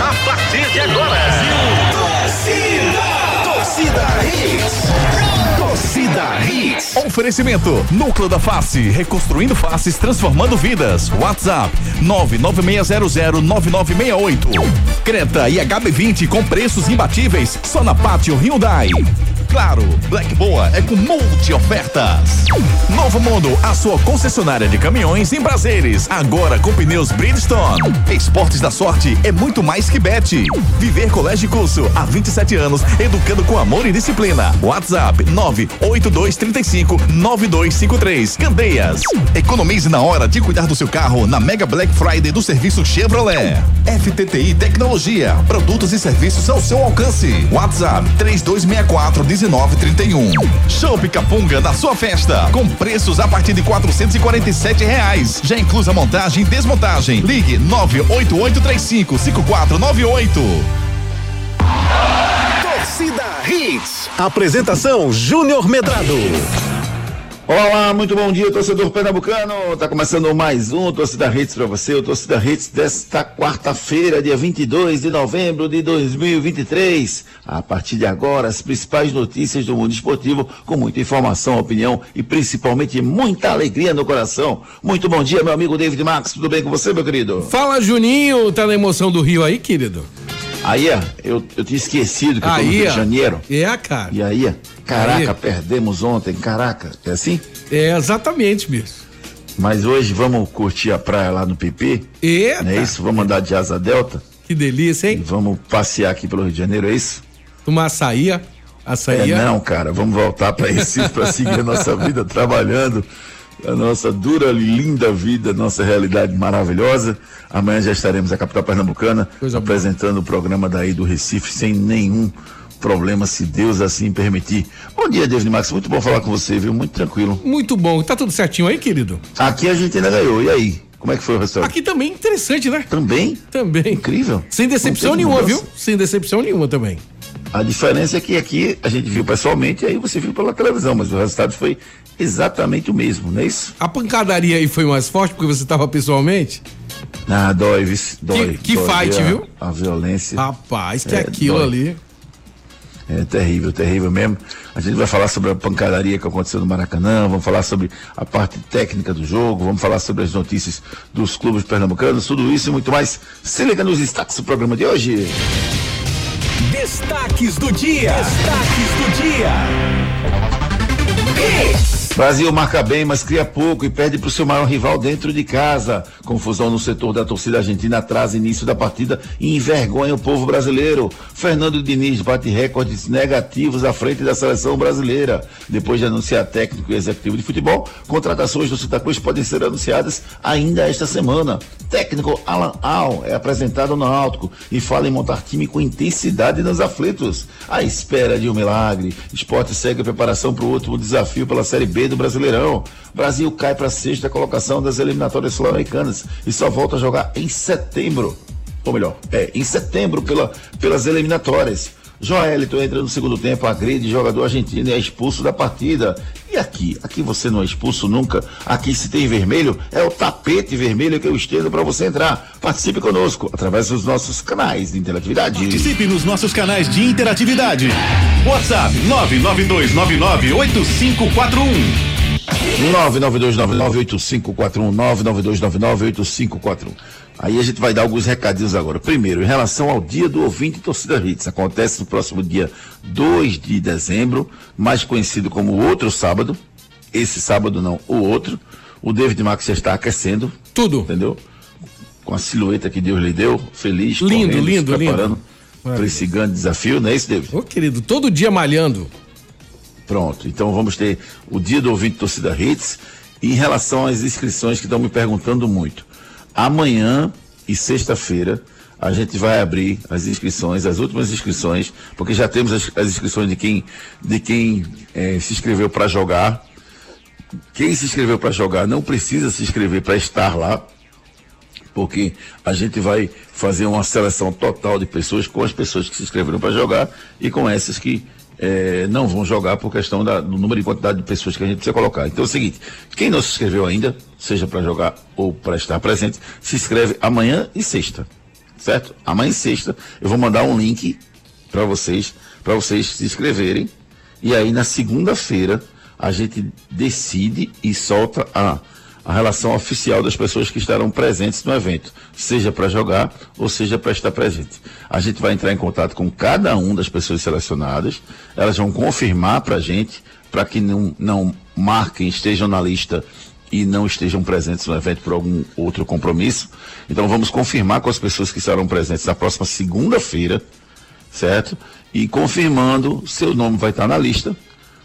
A partir de agora, Torcida Hits. Torcida Hits. Oferecimento: Núcleo da Face, reconstruindo faces, transformando vidas. WhatsApp: 996009968. Creta e HB20 com preços imbatíveis só na Pátio Hyundai. Claro, Black Boa é com multi ofertas. Novo Mundo, a sua concessionária de caminhões em prazeres. Agora com pneus Bridgestone. Esportes da Sorte é muito mais que bet. Viver Colégio e Curso, há 27 anos, educando com amor e disciplina. WhatsApp 98235 9253. Candeias. Economize na hora de cuidar do seu carro na Mega Black Friday do serviço Chevrolet. FTTI Tecnologia, produtos e serviços ao seu alcance. WhatsApp 3264 1931. Show Capunga na sua festa, com preços a partir de 447 reais. Já inclusa montagem e desmontagem. Ligue 98835 5498. Torcida Hits. Apresentação Júnior Medrado. Olá, muito bom dia, torcedor pernambucano. Tá começando mais um Torcida Hits para você, o Torcida Hits desta quarta-feira, dia 22 de novembro de 2023. A partir de agora, as principais notícias do mundo esportivo, com muita informação, opinião e principalmente muita alegria no coração. Muito bom dia, meu amigo David Max. Tudo bem com você, meu querido? Fala, Juninho. Tá na emoção do Rio aí, querido? Aí, ó, eu, eu tinha esquecido que eu tô no Rio de Janeiro. É, cara. E aí, caraca, Aí. perdemos ontem, caraca. É assim? É exatamente mesmo. Mas hoje vamos curtir a praia lá no PP. Eita. Não é isso? Vamos andar de asa delta Que delícia, e hein? vamos passear aqui pelo Rio de Janeiro, é isso? Uma açaí. Açaí. É, não, cara, vamos voltar para Recife para seguir a nossa vida trabalhando, a nossa dura, linda vida, nossa realidade maravilhosa. Amanhã já estaremos na capital pernambucana Coisa boa. apresentando o programa daí do Recife sem nenhum problema, se Deus assim permitir. Bom dia, David Max, muito bom falar com você, viu? Muito tranquilo. Muito bom. Tá tudo certinho aí, querido? Aqui a gente ainda ganhou, e aí? Como é que foi o restaurante? Aqui também interessante, né? Também? Também. Incrível. Sem decepção nenhuma, mudança. viu? Sem decepção nenhuma também. A diferença é que aqui a gente viu pessoalmente e aí você viu pela televisão, mas o resultado foi exatamente o mesmo, não é isso? A pancadaria aí foi mais forte porque você tava pessoalmente? Ah, dói, dói. que dói, fight, a, viu? A violência Rapaz, que É, aquilo dói. ali. é terrível, terrível mesmo. A gente vai falar sobre a pancadaria que aconteceu no Maracanã, vamos falar sobre a parte técnica do jogo, vamos falar sobre as notícias dos clubes pernambucanos, tudo isso e muito mais. Se liga nos destaques do programa de hoje. Destaques do dia. Destaques do dia. Hits. Brasil marca bem, mas cria pouco e perde para o seu maior rival dentro de casa. Confusão no setor da torcida argentina atrasa início da partida e envergonha o povo brasileiro. Fernando Diniz bate recordes negativos à frente da seleção brasileira. Depois de anunciar técnico e executivo de futebol, contratações do Santa Cruz podem ser anunciadas ainda esta semana. Técnico Alan Al é apresentado no Náutico e fala em montar time com intensidade nos aflitos. À espera de um milagre, esporte segue a preparação para o último desafio pela Série B do Brasileirão. Brasil cai para a sexta colocação das eliminatórias sul-americanas e só volta a jogar em setembro. Ou melhor, é, em setembro pela, pelas eliminatórias. Joelito entra no segundo tempo, agride jogador argentino e é expulso da partida. E aqui? Aqui você não é expulso nunca. Aqui se tem vermelho, é o tapete vermelho que eu estendo para você entrar. Participe conosco através dos nossos canais de interatividade. Participe nos nossos canais de interatividade. WhatsApp 992998541. 992998541 992998541. Aí a gente vai dar alguns recadinhos agora. Primeiro, em relação ao dia do ouvinte torcida Hits, acontece no próximo dia 2 de dezembro, mais conhecido como outro sábado. Esse sábado não, o outro. O David Max já está aquecendo, Tudo. entendeu? Com a silhueta que Deus lhe deu, feliz, Lindo, correndo, lindo, preparando lindo. para esse grande desafio, não é isso, David? Ô, querido, todo dia malhando. Pronto, então vamos ter o dia do ouvinte torcida Hits. E em relação às inscrições que estão me perguntando muito. Amanhã e sexta-feira a gente vai abrir as inscrições, as últimas inscrições, porque já temos as, as inscrições de quem, de quem eh, se inscreveu para jogar. Quem se inscreveu para jogar não precisa se inscrever para estar lá, porque a gente vai fazer uma seleção total de pessoas com as pessoas que se inscreveram para jogar e com essas que eh, não vão jogar por questão da- do número e quantidade de pessoas que a gente precisa colocar. Então é o seguinte, quem não se inscreveu ainda, seja para jogar ou para estar presente, se inscreve amanhã e sexta, certo? Amanhã e sexta eu vou mandar um link para vocês, para vocês se inscreverem. E aí na segunda-feira a gente decide e solta a, a relação oficial das pessoas que estarão presentes no evento, seja para jogar ou seja para estar presente. A gente vai entrar em contato com cada uma das pessoas selecionadas, elas vão confirmar para a gente, para que não, não marquem, estejam na lista e não estejam presentes no evento por algum outro compromisso. Então vamos confirmar com as pessoas que estarão presentes na próxima segunda-feira, certo? E confirmando, seu nome vai estar na lista.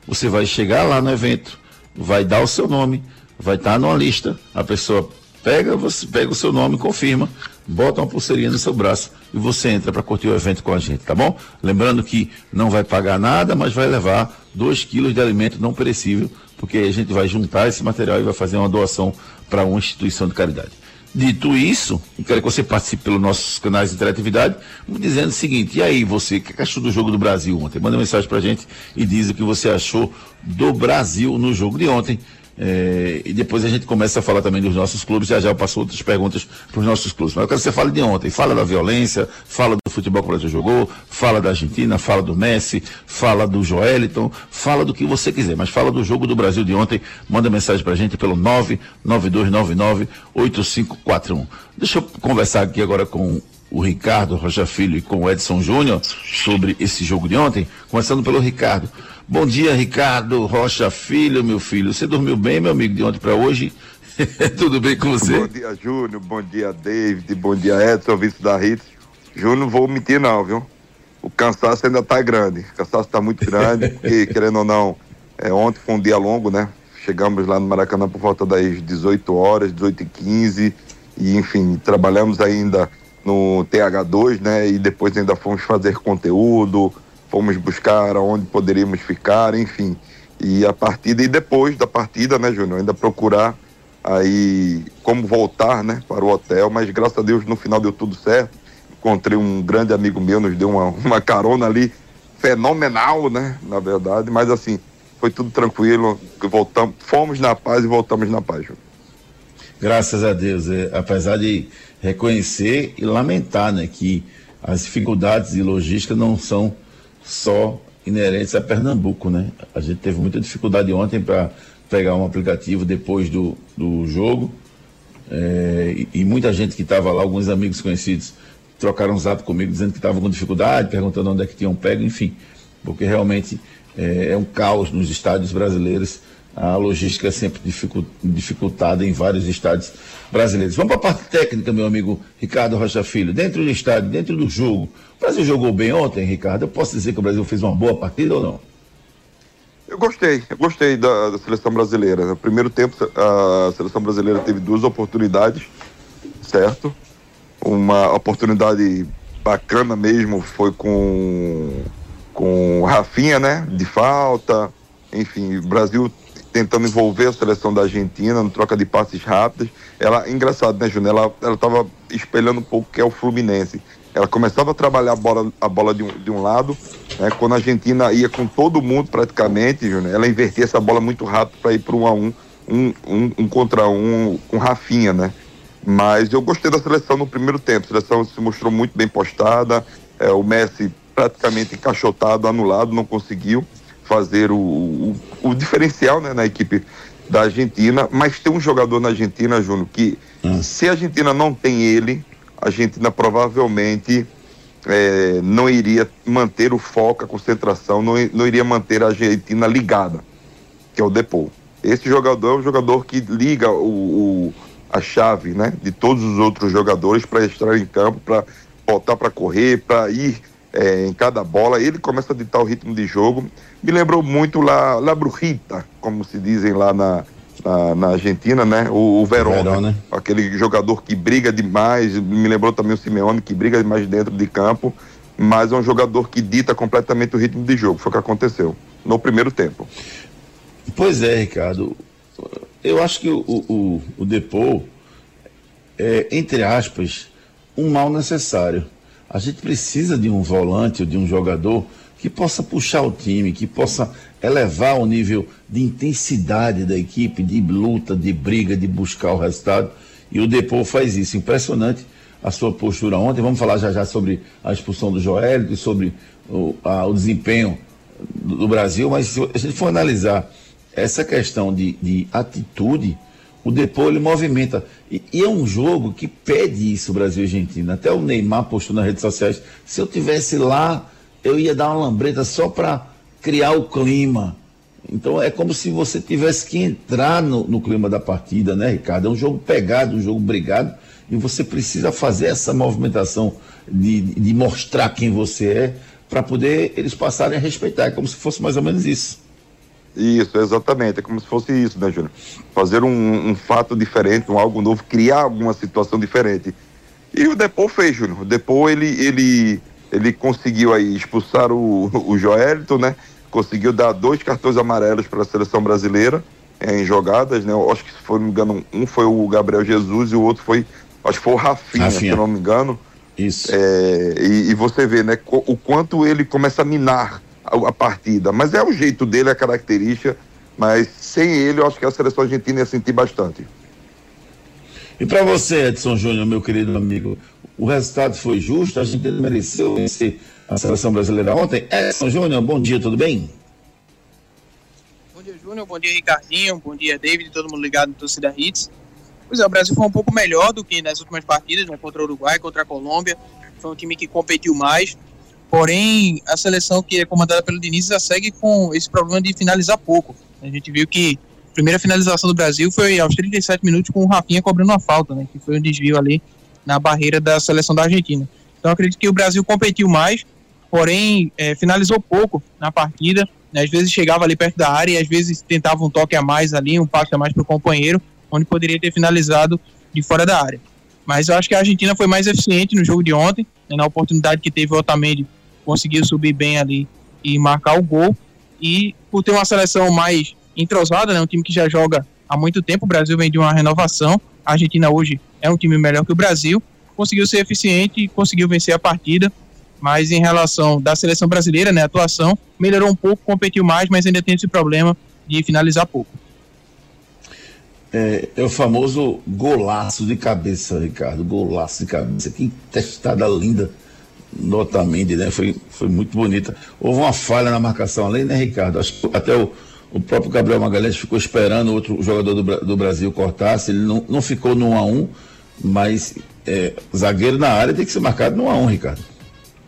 Você vai chegar lá no evento, vai dar o seu nome, vai estar numa lista. A pessoa pega, você pega o seu nome, confirma, bota uma pulseirinha no seu braço e você entra para curtir o evento com a gente, tá bom? Lembrando que não vai pagar nada, mas vai levar 2 quilos de alimento não perecível porque a gente vai juntar esse material e vai fazer uma doação para uma instituição de caridade. Dito isso, eu quero que você participe pelos nossos canais de interatividade, dizendo o seguinte: e aí, você, o que achou do jogo do Brasil ontem? Manda mensagem para a gente e diz o que você achou do Brasil no jogo de ontem. É, e depois a gente começa a falar também dos nossos clubes. Já já eu passo outras perguntas para os nossos clubes. Mas eu quero que você fale de ontem. Fala da violência, fala do futebol que o Brasil jogou, fala da Argentina, fala do Messi, fala do Joeliton, fala do que você quiser. Mas fala do jogo do Brasil de ontem. Manda mensagem para a gente pelo 992998541. Deixa eu conversar aqui agora com o Ricardo Rocha Filho e com o Edson Júnior sobre esse jogo de ontem. Começando pelo Ricardo. Bom dia, Ricardo Rocha Filho, meu filho. Você dormiu bem, meu amigo, de ontem para hoje? Tudo bem com você? Bom dia, Júnior. Bom dia, David. Bom dia, Edson, vice da Ritz. Júnior, não vou mentir não, viu? O cansaço ainda tá grande. O cansaço tá muito grande, porque, querendo ou não, é, ontem foi um dia longo, né? Chegamos lá no Maracanã por volta das 18 horas, 18 e 15 e enfim, trabalhamos ainda no TH2, né? E depois ainda fomos fazer conteúdo, fomos buscar aonde poderíamos ficar, enfim. E a partida, e depois da partida, né, Júnior, ainda procurar aí como voltar, né, para o hotel, mas graças a Deus no final deu tudo certo. Encontrei um grande amigo meu, nos deu uma, uma carona ali, fenomenal, né, na verdade, mas assim, foi tudo tranquilo, voltamos, fomos na paz e voltamos na paz, Júnior. Graças a Deus, é, apesar de reconhecer e lamentar, né, que as dificuldades de logística não são só inerentes a Pernambuco, né? A gente teve muita dificuldade ontem para pegar um aplicativo depois do, do jogo. É, e, e, muita gente que estava lá, alguns amigos conhecidos, trocaram um zap comigo dizendo que estavam com dificuldade, perguntando onde é que tinham pego, enfim. Porque realmente é, é um caos nos estádios brasileiros a logística é sempre dificultada em vários estádios brasileiros. Vamos para a parte técnica, meu amigo Ricardo Rocha Filho. Dentro do estádio, dentro do jogo, o Brasil jogou bem ontem, Ricardo? Eu posso dizer que o Brasil fez uma boa partida ou não? Eu gostei, eu gostei da, da seleção brasileira. No primeiro tempo, a seleção brasileira teve duas oportunidades, certo? Uma oportunidade bacana mesmo foi com, com Rafinha, né? De falta. Enfim, o Brasil tentando envolver a seleção da Argentina no troca de passes rápidos. Ela, engraçado, né, Júnior? Ela, ela tava espelhando um pouco o que é o Fluminense. Ela começava a trabalhar a bola, a bola de, um, de um lado, né, quando a Argentina ia com todo mundo praticamente, Júnior, ela invertia essa bola muito rápido para ir para um a um, um, um, um contra um com Rafinha, né? Mas eu gostei da seleção no primeiro tempo. A seleção se mostrou muito bem postada. É, o Messi praticamente encaixotado, anulado, não conseguiu fazer o, o, o diferencial né, na equipe da Argentina, mas tem um jogador na Argentina, Júnior, que hum. se a Argentina não tem ele, a Argentina provavelmente é, não iria manter o foco, a concentração, não, não iria manter a Argentina ligada, que é o Depô. Esse jogador é um jogador que liga o, o a chave né, de todos os outros jogadores para estar em campo, para voltar para correr, para ir é, em cada bola. Ele começa a ditar o ritmo de jogo me lembrou muito La, La Brujita, como se dizem lá na, na, na Argentina, né? O, o Verón, Verón né? aquele jogador que briga demais, me lembrou também o Simeone, que briga demais dentro de campo, mas é um jogador que dita completamente o ritmo de jogo, foi o que aconteceu no primeiro tempo. Pois é, Ricardo, eu acho que o, o, o Depô é, entre aspas, um mal necessário. A gente precisa de um volante ou de um jogador que possa puxar o time, que possa elevar o nível de intensidade da equipe, de luta, de briga, de buscar o resultado. E o Depô faz isso. Impressionante a sua postura ontem. Vamos falar já já sobre a expulsão do Joel e sobre o, a, o desempenho do, do, Brasil, mas se a gente for analisar essa questão de, de atitude, o Depô ele movimenta. E, e, é um jogo que pede isso, Brasil e Argentina. Até o Neymar postou nas redes sociais: se eu tivesse lá, eu ia dar uma lambreta só para criar o clima. Então é como se você tivesse que entrar no, no, clima da partida, né, Ricardo? É um jogo pegado, um jogo brigado, e você precisa fazer essa movimentação de, de mostrar quem você é para poder eles passarem a respeitar. É como se fosse mais ou menos isso. Isso, exatamente. É como se fosse isso, né, Júnior? Fazer um, um, fato diferente, um algo novo, criar alguma situação diferente. E o Depô fez, Júnior. O Depô, ele, ele, ele conseguiu aí expulsar o, o Joelito, né? Conseguiu dar dois cartões amarelos para a seleção brasileira é, em jogadas, né? Eu acho que, se for não me engano, um foi o Gabriel Jesus e o outro foi, acho que foi o Rafinha, Rafinha. se não me engano. Isso. É, e, e, você vê, né, o quanto ele começa a minar a, a, partida. Mas é o jeito dele, a característica. Mas sem ele, eu acho que a seleção argentina ia sentir bastante. E para você, Edson Júnior, meu querido amigo, o resultado foi justo? A gente mereceu vencer a seleção brasileira ontem? Edson Júnior, bom dia, tudo bem? Bom dia, Júnior. Bom dia, Ricardinho. Bom dia, David. Todo mundo ligado no Torcida Hits. Pois é, o Brasil foi um pouco melhor do que nas últimas partidas, né, contra o Uruguai, contra a Colômbia. Foi um time que competiu mais. Porém, a seleção que é comandada pelo Diniz já segue com esse problema de finalizar pouco. A gente viu que a primeira finalização do Brasil foi aos 37 minutos com o Rafinha cobrando uma falta, né, que foi um desvio ali na barreira da seleção da Argentina. Então, acredito que o Brasil competiu mais, porém, é, finalizou pouco na partida. Né, às vezes chegava ali perto da área e às vezes tentava um toque a mais ali, um passe a mais para o companheiro, onde poderia ter finalizado de fora da área. Mas eu acho que a Argentina foi mais eficiente no jogo de ontem, né, na oportunidade que teve o Otamendi, conseguiu subir bem ali e marcar o gol. E por ter uma seleção mais entrosada, né, um time que já joga há muito tempo, o Brasil vem de uma renovação, a Argentina hoje é um time melhor que o Brasil, conseguiu ser eficiente e conseguiu vencer a partida. Mas em relação da seleção brasileira, né, a atuação melhorou um pouco, competiu mais, mas ainda tem esse problema de finalizar pouco é, é, o famoso golaço de cabeça, Ricardo. Golaço de cabeça. Que testada linda no Otamendi, né? Foi, foi muito bonita. Houve uma falha na marcação além, né, Ricardo? Acho que até o, o próprio Gabriel Magalhães ficou esperando outro jogador do, do Brasil cortasse. Ele não, não ficou no 1 a 1 mas é, zagueiro na área tem que ser marcado no 1 a 1 Ricardo.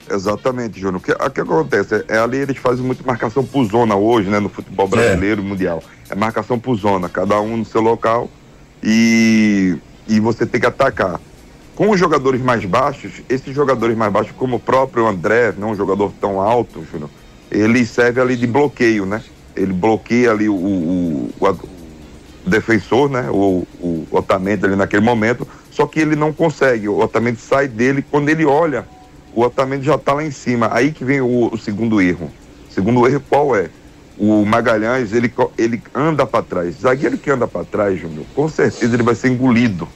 Exatamente, Júnior. O que, o que acontece? É, ali eles fazem muito marcação por zona hoje, né? No futebol é. brasileiro e mundial. É marcação por zona, cada um no seu local e, e você tem que atacar. Com os jogadores mais baixos, esses jogadores mais baixos, como o próprio André, não um jogador tão alto, Júnior, ele serve ali de bloqueio, né? Ele bloqueia ali o, o, o, o defensor, né? O, o Otamendi ali naquele momento, só que ele não consegue. O Otamendi sai dele quando ele olha o Otamendi já está lá em cima. Aí que vem o, o, segundo erro. Segundo erro qual é? O Magalhães, ele, ele anda para trás. Zagueiro que anda para trás, Júnior, com certeza ele vai ser engolido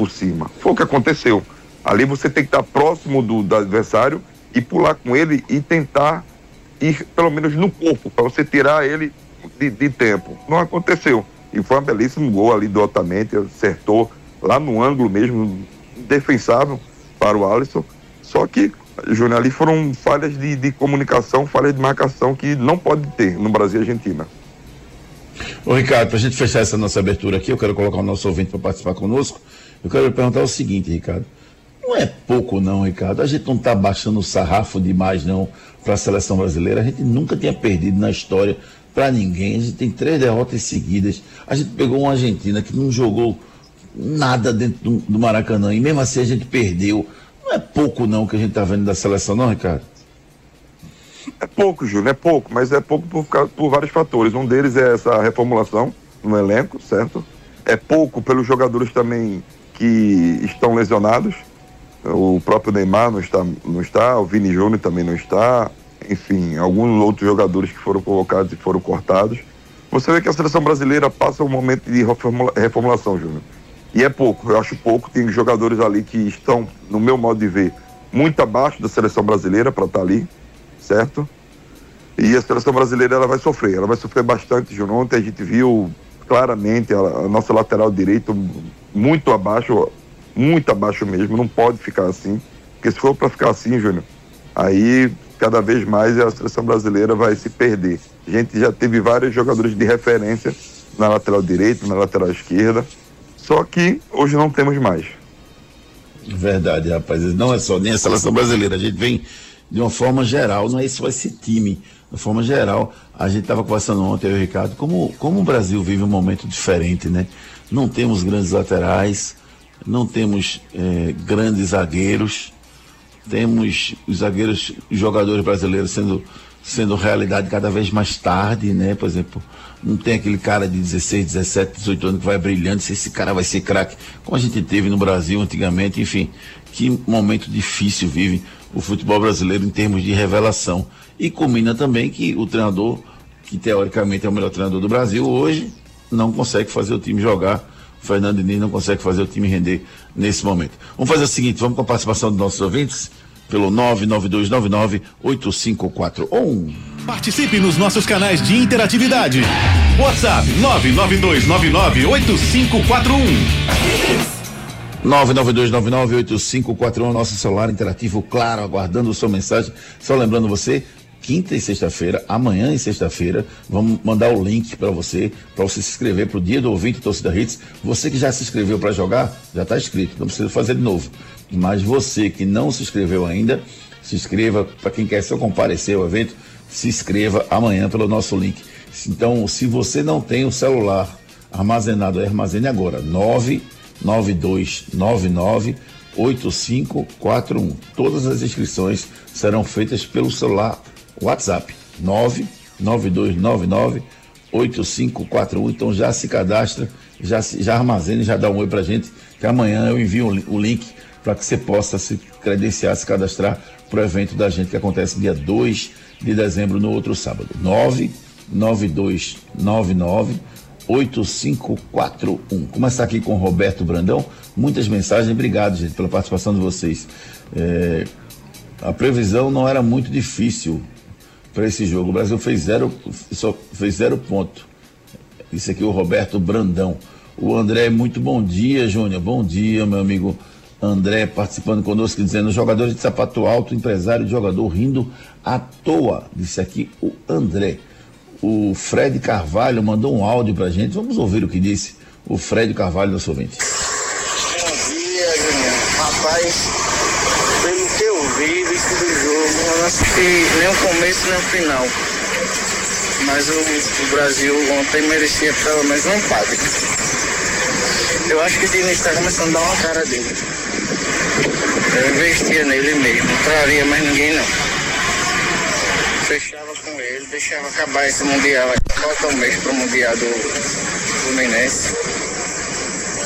por cima. Foi o que aconteceu. Ali você tem que estar próximo do, do adversário e pular com ele e tentar ir pelo menos no corpo, para você tirar ele de, de, tempo. Não aconteceu. E foi um belíssimo gol ali do Otamendi, acertou lá no ângulo mesmo, defensável para o Alisson. Só que Júnior, ali foram falhas de, de comunicação, falhas de marcação que não pode ter no Brasil e Argentina. Ô Ricardo, para a gente fechar essa nossa abertura aqui, eu quero colocar o nosso ouvinte para participar conosco. Eu quero perguntar o seguinte, Ricardo. Não é pouco não, Ricardo. A gente não está baixando o sarrafo demais não para a seleção brasileira. A gente nunca tinha perdido na história para ninguém. A gente tem três derrotas seguidas. A gente pegou uma Argentina que não jogou nada dentro do, do Maracanã e mesmo assim a gente perdeu. Não é pouco não que a gente está vendo da seleção, não, Ricardo? É pouco, Júlio, é pouco, mas é pouco por, por vários fatores. Um deles é essa reformulação no elenco, certo? É pouco pelos jogadores também que estão lesionados. O próprio Neymar não está, não está, o Vini Júnior também não está, enfim, alguns outros jogadores que foram colocados e foram cortados. Você vê que a seleção brasileira passa um momento de reformula, reformulação, Júnior. E é pouco, eu acho pouco. Tem jogadores ali que estão, no meu modo de ver, muito abaixo da seleção brasileira para estar tá ali, certo? E a seleção brasileira ela vai sofrer, ela vai sofrer bastante, Júnior. Ontem a gente viu claramente a, a nossa lateral direito muito abaixo, muito abaixo mesmo, não pode ficar assim. Porque se for para ficar assim, Júnior, aí cada vez mais a seleção brasileira vai se perder. A gente já teve vários jogadores de referência na lateral direita, na lateral esquerda, só que hoje não temos mais. Verdade, rapaz. Não é só nem a seleção brasileira, a gente vem de uma forma geral, não é só esse time. De uma forma geral, a gente estava conversando ontem, eu e o Ricardo, como, como o Brasil vive um momento diferente, né? Não temos grandes laterais, não temos eh, grandes zagueiros, temos os zagueiros, os jogadores brasileiros sendo, sendo realidade cada vez mais tarde, né? Por exemplo, não tem aquele cara de 16, 17, 18 anos que vai brilhando, se esse cara vai ser craque, como a gente teve no Brasil antigamente, enfim, que momento difícil vive o futebol brasileiro em termos de revelação. E combina também que o treinador, que teoricamente é o melhor treinador do Brasil, hoje não consegue fazer o time jogar. O Fernando Diniz não consegue fazer o time render nesse momento. Vamos fazer o seguinte, vamos com a participação dos nossos ouvintes pelo 992998541. Participe nos nossos canais de interatividade. WhatsApp 992998541. 992998541, nosso celular interativo, claro, aguardando sua mensagem. Só lembrando você, quinta e sexta-feira, amanhã e sexta-feira, vamos mandar o link para você, para você se inscrever para o dia do ouvinte Torcida Hits. Você que já se inscreveu para jogar, já está inscrito, não precisa fazer de novo. Mas você que não se inscreveu ainda, se inscreva. Para quem quer só comparecer ao evento, se inscreva amanhã pelo nosso link. Então, se você não tem o celular armazenado, armazene agora. 99299 8541. Todas as inscrições serão feitas pelo celular WhatsApp 99299 8541. Então já se cadastra, já, já armazene, já dá um oi pra gente, que amanhã eu envio o link para que você possa se credenciar, se cadastrar para o evento da gente que acontece dia 2 de dezembro, no outro sábado. 99299 8541. Começar aqui com Roberto Brandão. Muitas mensagens, obrigado, gente, pela participação de vocês. É, a previsão não era muito difícil para esse jogo. O Brasil fez zero, só fez zero ponto. Isso aqui é o Roberto Brandão. O André, muito bom dia, Júnior. Bom dia, meu amigo André participando conosco, dizendo: jogador de sapato alto, empresário de jogador rindo à toa. Disse aqui o André. O Fred Carvalho mandou um áudio pra gente. Vamos ouvir o que disse o Fred Carvalho, nosso ouvinte. Bom dia, Juninho. Rapaz, pelo que eu vi, visto do nem o começo nem o final. Mas o, o Brasil ontem merecia pelo menos um empate. Eu acho que o Diniz está começando a dar uma cara dele. Eu investia nele mesmo, não traria mais ninguém não. Fechava com ele, deixava acabar esse Mundial. Falta um mês pro Mundial do Fluminense.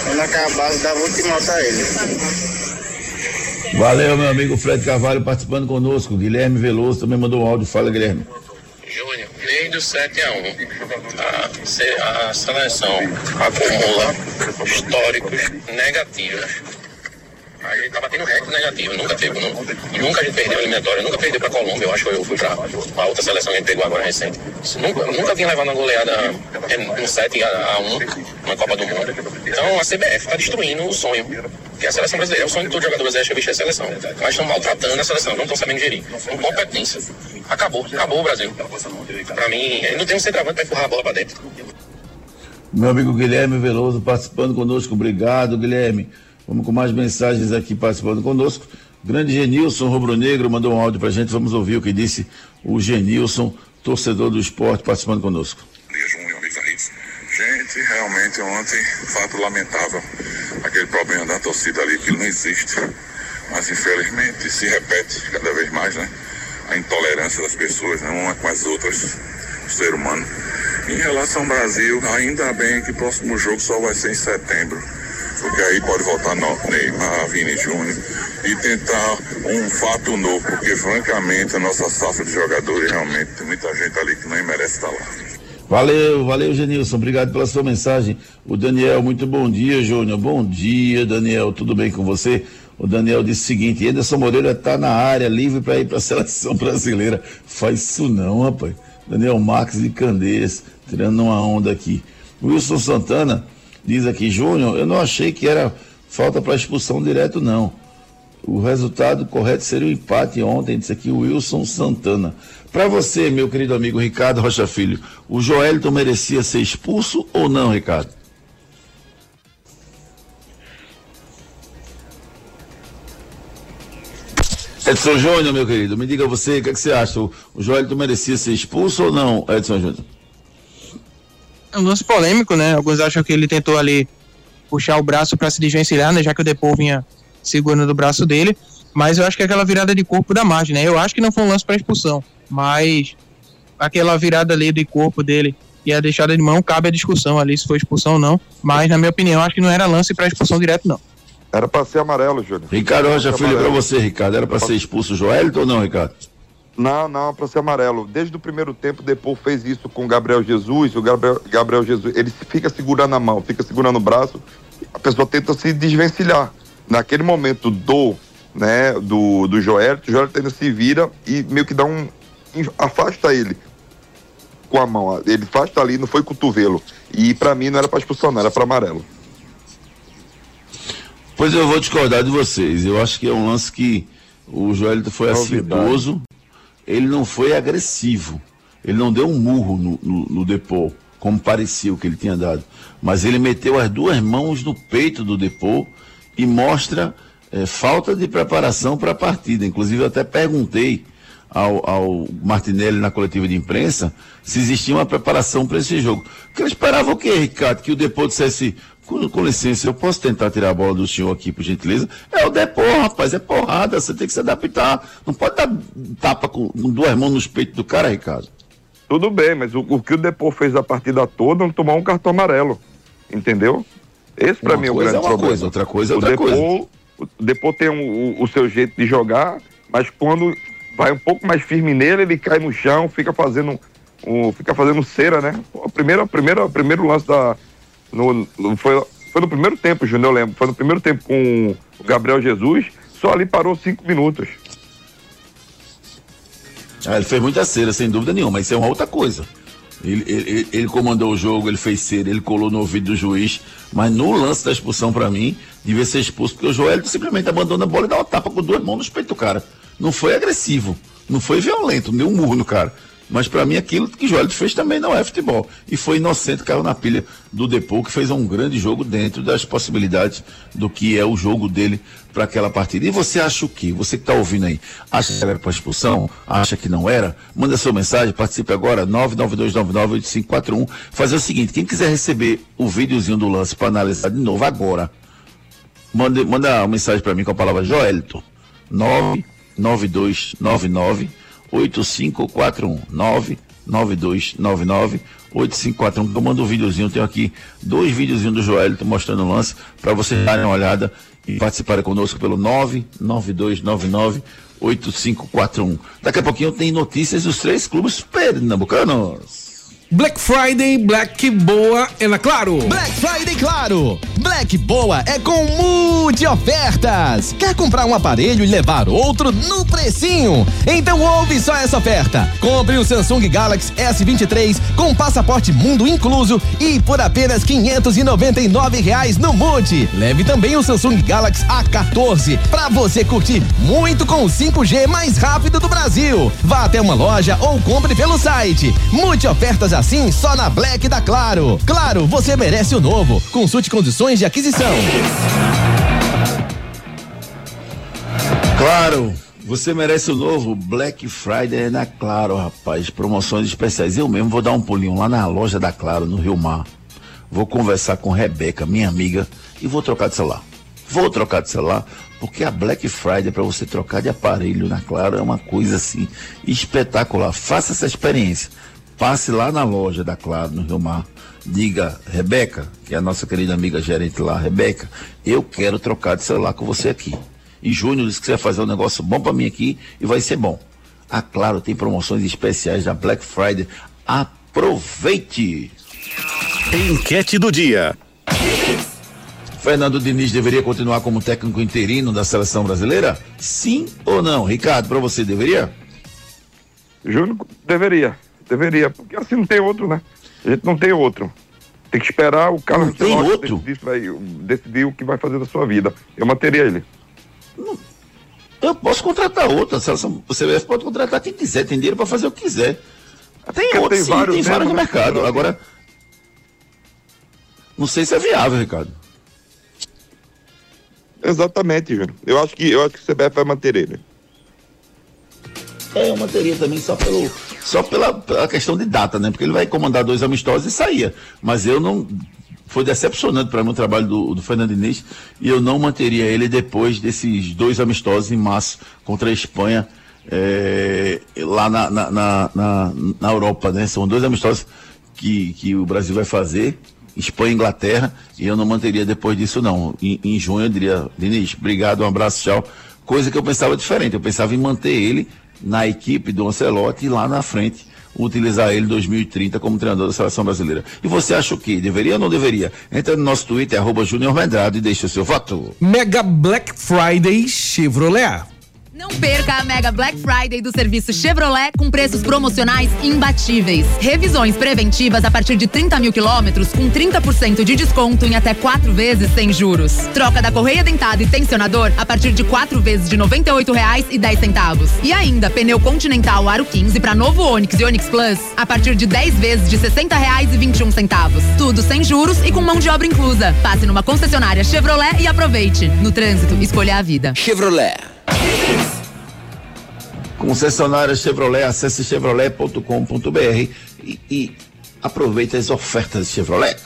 Quando acabasse, dava ultimato a ele. Valeu, meu amigo Fred Carvalho participando conosco. Guilherme Veloso também mandou um áudio. Fala, Guilherme. Júnior, desde o 7 a 1 a, a seleção acumula históricos negativos. A gente tá batendo recorde negativo, nunca teve, nu- nunca a gente perdeu a eliminatória, nunca perdeu pra Colômbia, eu acho que eu fui pra, pra outra seleção que a gente pegou agora recente. Nunca, nunca tinha levado uma goleada é, no 7 a, a 1 na Copa do Mundo. Então a CBF tá destruindo o sonho. Que a seleção brasileira é o sonho de todo jogador brasileiro é vestir a seleção. Mas estão maltratando a seleção, não estão sabendo gerir. Incompetência. Acabou, acabou o Brasil. Pra mim, não tem um centroavante pra empurrar a bola pra dentro. Meu amigo Guilherme Veloso participando conosco. Obrigado, Guilherme. Vamos com mais mensagens aqui participando conosco. Grande Genilson Rubro Negro mandou um áudio pra gente. Vamos ouvir o que disse o Genilson, torcedor do esporte, participando conosco. Gente, realmente ontem, fato lamentável, aquele problema da torcida ali que não existe, mas infelizmente se repete cada vez mais, né? A intolerância das pessoas, né? uma com as outras, o ser humano. Em relação ao Brasil, ainda bem que o próximo jogo só vai ser em setembro, porque aí pode voltar no Neymar, Vini Júnior e tentar um fato novo, porque francamente a nossa safra de jogadores realmente tem muita gente ali que nem merece estar lá. Valeu, valeu, Genilson. Obrigado pela sua mensagem. O Daniel, muito bom dia, Júnior. Bom dia, Daniel. Tudo bem com você? O Daniel disse o seguinte: Anderson Moreira está na área, livre para ir para a seleção brasileira. Faz isso não, rapaz. Daniel Marques de Candeias, tirando uma onda aqui. Wilson Santana Diz aqui, Júnior, eu não achei que era falta para expulsão direto, não. O resultado correto seria o empate ontem, disse aqui o Wilson Santana. Para você, meu querido amigo Ricardo Rocha Filho, o Joelton merecia ser expulso ou não, Ricardo? Edson Júnior, meu querido, me diga você, o que, é que você acha? O, o Joelton merecia ser expulso ou não, Edson Júnior? É um lance polêmico, né? Alguns acham que ele tentou ali puxar o braço para se desvencilhar, né? Já que o Depou vinha segurando o braço dele. Mas eu acho que é aquela virada de corpo da margem, né? Eu acho que não foi um lance para expulsão, mas aquela virada ali de corpo dele e a deixada de mão cabe a discussão ali se foi expulsão ou não. Mas na minha opinião, acho que não era lance para expulsão direto, não. Era para ser amarelo, Júnior. Ricardo Rocha Era Filho, para você, Ricardo, era para ser expulso o Joelton ou não, Ricardo? Não, não, para ser amarelo. Desde o primeiro tempo, o Depou fez isso com o Gabriel Jesus. O Gabriel, Gabriel Jesus, ele fica segurando a mão, fica segurando o braço. A pessoa tenta se desvencilhar. Naquele momento do, né, do, do Joel, o Joel ainda se vira e meio que dá um. afasta ele com a mão. Ele afasta ali, não foi cotovelo. E para mim não era para expulsão, não, era para amarelo. Pois eu vou discordar de vocês. Eu acho que é um lance que o Joelito foi Novidade. Ele não foi agressivo. Ele não deu um murro no, no, no Depô, como parecia o que ele tinha dado. Mas ele meteu as duas mãos no peito do Depô e mostra eh, falta de preparação para a partida. Inclusive, eu até perguntei ao, ao Martinelli na coletiva de imprensa se existia uma preparação para esse jogo. Porque eu esperava o quê, Ricardo? Que o Depô dissesse, com, com licença, eu posso tentar tirar a bola do senhor aqui, por gentileza? É o Depô, rapaz, é porrada, você tem que se adaptar. Não pode dar tapa com, com duas mãos nos peitos do cara, Ricardo. Tudo bem, mas o, o que o Depô fez a partida toda não tomar um cartão amarelo. Entendeu? Esse para mim é o coisa grande é uma problema. coisa, outra coisa é o outra Depô, coisa. O Depô tem um- o, o seu jeito de jogar, mas quando vai um pouco mais firme nele, ele cai no chão, fica fazendo um, fica fazendo cera, né? O primeiro, primeiro, primeiro lance da no, no- foi, foi no primeiro tempo, Júnior, eu lembro. Foi no primeiro tempo com o Gabriel Jesus, só ali parou cinco minutos. Ah, ele fez muita cera, sem dúvida nenhuma, mas isso é uma outra coisa. Ele, ele- ele- comandou o jogo, ele fez cera, ele colou no ouvido do juiz, mas no lance da expulsão, pra mim, devia ser expulso, porque o Joel simplesmente abandona a bola e dá uma tapa com duas mãos no peito do cara. Não foi agressivo, não foi violento, deu um murro no cara. Mas pra mim aquilo que o Joel fez também não é futebol. E foi inocente, caiu na pilha do Depô, que fez um grande jogo dentro das possibilidades do que é o jogo dele para aquela partida. E você acha o quê? Você que está ouvindo aí, acha que era para expulsão? Acha que não era? Manda sua mensagem, participe agora, 992998541. Fazer o seguinte, quem quiser receber o videozinho do lance para analisar de novo agora, manda, manda uma mensagem para mim com a palavra Joelito. 99299 8541 99299 8541 que eu mando um videozinho, tenho aqui dois videozinhos do Joelito mostrando o lance para vocês darem uma olhada e participarem conosco pelo 99299 8541. Daqui a pouquinho tem notícias dos três clubes pernambucanos. Black Friday, Black Boa é na Claro. Black Friday Claro. Black Boa é com multi ofertas. Quer comprar um aparelho e levar outro no precinho? Então ouve só essa oferta. Compre o Samsung Galaxy S23 com passaporte mundo incluso e por apenas 599 reais no Multi. Leve também o Samsung Galaxy A14 para você curtir muito com o 5G mais rápido do Brasil. Vá até uma loja ou compre pelo site. Multi ofertas assim só na Black da Claro. Claro, você merece o novo. Consulte condições de aquisição. Claro, você merece o novo Black Friday é na Claro, rapaz. Promoções especiais. Eu mesmo vou dar um pulinho lá na loja da Claro, no Rio Mar. Vou conversar com Rebeca, minha amiga, e vou trocar de celular. Vou trocar de celular, porque a Black Friday para você trocar de aparelho na Claro é uma coisa assim espetacular. Faça essa experiência. Passe lá na loja da Claro, no Rio Mar. Diga, Rebeca, que é a nossa querida amiga gerente lá, Rebeca, eu quero trocar de celular com você aqui. E Júnior disse que você vai fazer um negócio bom para mim aqui e vai ser bom. A Claro tem promoções especiais da Black Friday. Aproveite! Enquete do dia. Fernando Diniz deveria continuar como técnico interino da seleção brasileira? Sim ou não? Ricardo, para você deveria? Júnior deveria, deveria, porque assim não tem outro, né? A gente não tem outro. Tem que esperar o Carlos tem Ancelotti outro? decidir, vai, decidir o que vai fazer da sua vida. Eu manteria ele. Eu posso contratar outro. Seleção, o CBF pode contratar quem quiser, tem dinheiro para fazer o que quiser. Tem Porque outros, tem sim, vários tem vários no né? mercado. Agora, não sei se é viável, Ricardo. Exatamente, Júnior. Eu acho que eu acho que o CBF vai manter ele. É, eu manteria também só, pelo, só pela, pela questão de data, né? Porque ele vai comandar dois amistosos e saía. Mas eu não. Foi decepcionante para mim o trabalho do, do Fernando Diniz e eu não manteria ele depois desses dois amistosos em março contra a Espanha, é, lá na, na, na, na, na Europa, né? São dois amistosos que, que o Brasil vai fazer, Espanha e Inglaterra, e eu não manteria depois disso, não. Em, em junho eu diria, Diniz, obrigado, um abraço, tchau. Coisa que eu pensava diferente, eu pensava em manter ele na equipe do Ancelotti e lá na frente utilizar ele em 2030 como treinador da seleção brasileira. E você acha o quê? Deveria ou não deveria? Entra no nosso Twitter, arroba Medrado e deixa o seu voto. Mega Black Friday Chevrolet. Não perca a Mega Black Friday do serviço Chevrolet com preços promocionais imbatíveis. Revisões preventivas a partir de 30 mil quilômetros com 30% de desconto em até quatro vezes sem juros. Troca da correia dentada e tensionador a partir de quatro vezes de R$ 98,10. E ainda pneu Continental Aro 15 para novo Onix e Onix Plus a partir de 10 vezes de R$ 60,21. Tudo sem juros e com mão de obra inclusa. Passe numa concessionária Chevrolet e aproveite. No trânsito, escolha a vida. Chevrolet. Concessionária Chevrolet, acesse chevrolet.com.br e, e aproveite as ofertas Chevrolet.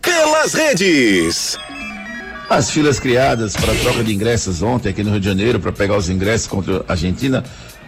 Pelas redes. As filas criadas para troca de ingressos ontem aqui no Rio de Janeiro para pegar os ingressos contra a Argentina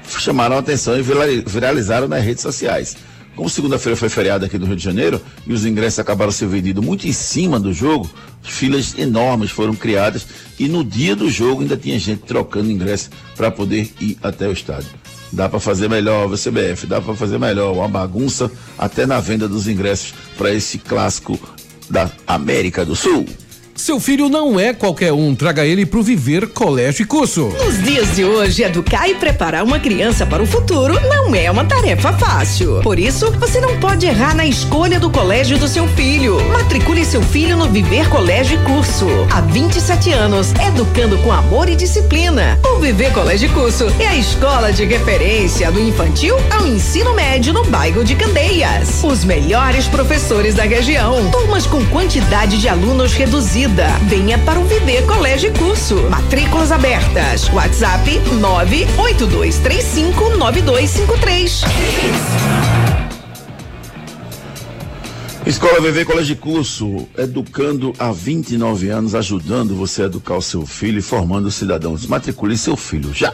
chamaram a atenção e virali- viralizaram nas redes sociais. Como segunda-feira foi feriado aqui no Rio de Janeiro e os ingressos acabaram sendo vendidos muito em cima do jogo, filas enormes foram criadas e no dia do jogo ainda tinha gente trocando ingresso para poder ir até o estádio. Dá para fazer melhor, CBF, dá para fazer melhor, uma bagunça até na venda dos ingressos para esse clássico da América do Sul. Seu filho não é qualquer um, traga ele pro Viver Colégio e Curso. Nos dias de hoje, educar e preparar uma criança para o futuro não é uma tarefa fácil. Por isso, você não pode errar na escolha do colégio do seu filho. Matricule seu filho no Viver Colégio e Curso. Há 27 anos, educando com amor e disciplina. O Viver Colégio e Curso é a escola de referência do infantil ao ensino médio no bairro de Candeias. Os melhores professores da região. Turmas com quantidade de alunos reduzida. Venha para o Viver Colégio e Curso. Matrículas abertas. WhatsApp 982359253. Escola VV Colégio de Curso, educando há 29 anos, ajudando você a educar o seu filho e formando cidadãos. Matricule seu filho já.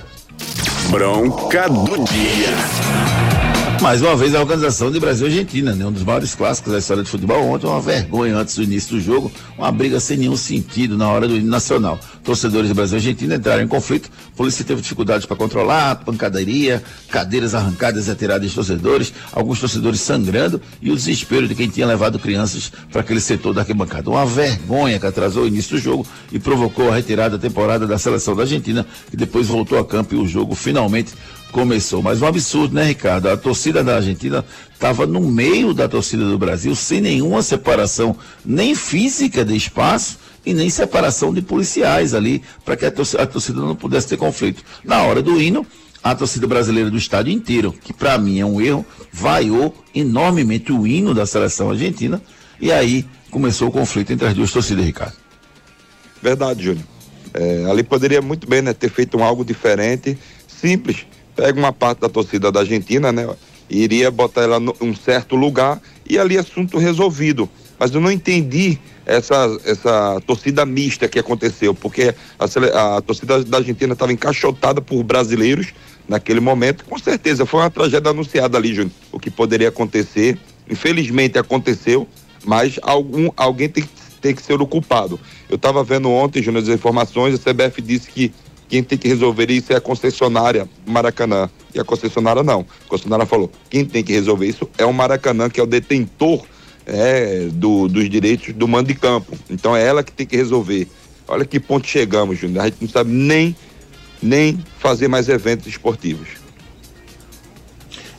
Bronca do dia. Mais uma vez a organização de Brasil e Argentina, né? Um dos maiores clássicos da história de futebol. Ontem, uma vergonha antes do início do jogo, uma briga sem nenhum sentido na hora do hino nacional. Torcedores de Brasil e Argentina entraram em conflito, a polícia teve dificuldades para controlar, pancadaria, cadeiras arrancadas e atiradas de torcedores, alguns torcedores sangrando e o desespero de quem tinha levado crianças para aquele setor da arquibancada. Uma vergonha que atrasou o início do jogo e provocou a retirada temporada da seleção da Argentina, que depois voltou a campo e o jogo finalmente começou. Mas um absurdo, né, Ricardo? A torcida da Argentina estava no meio da torcida do Brasil, sem nenhuma separação, nem física de espaço e nem separação de policiais ali, para que a torcida, a torcida não pudesse ter conflito. Na hora do hino, a torcida brasileira do estádio inteiro, que para mim é um erro, vaiou enormemente o hino da seleção argentina, e aí começou o conflito entre as duas torcidas, Ricardo. Verdade, Júnior. É, ali poderia muito bem né, ter feito um algo diferente, simples. Pega uma parte da torcida da Argentina, né? Iria botar ela num certo lugar e ali assunto resolvido. Mas eu não entendi essa, essa torcida mista que aconteceu, porque a, a torcida da Argentina estava encaixotada por brasileiros naquele momento. Com certeza foi uma tragédia anunciada ali, Júnior. O que poderia acontecer, infelizmente aconteceu, mas algum, alguém tem, tem que ser o culpado. Eu estava vendo ontem, Júnior, as informações, a CBF disse que quem tem que resolver isso é a concessionária Maracanã. E a concessionária não. A concessionária falou: quem tem que resolver isso é o Maracanã, que é o detentor é, do- dos direitos do mando de campo. Então é ela que tem que resolver. Olha que ponto chegamos, Júnior. A gente não sabe nem, nem fazer mais eventos esportivos.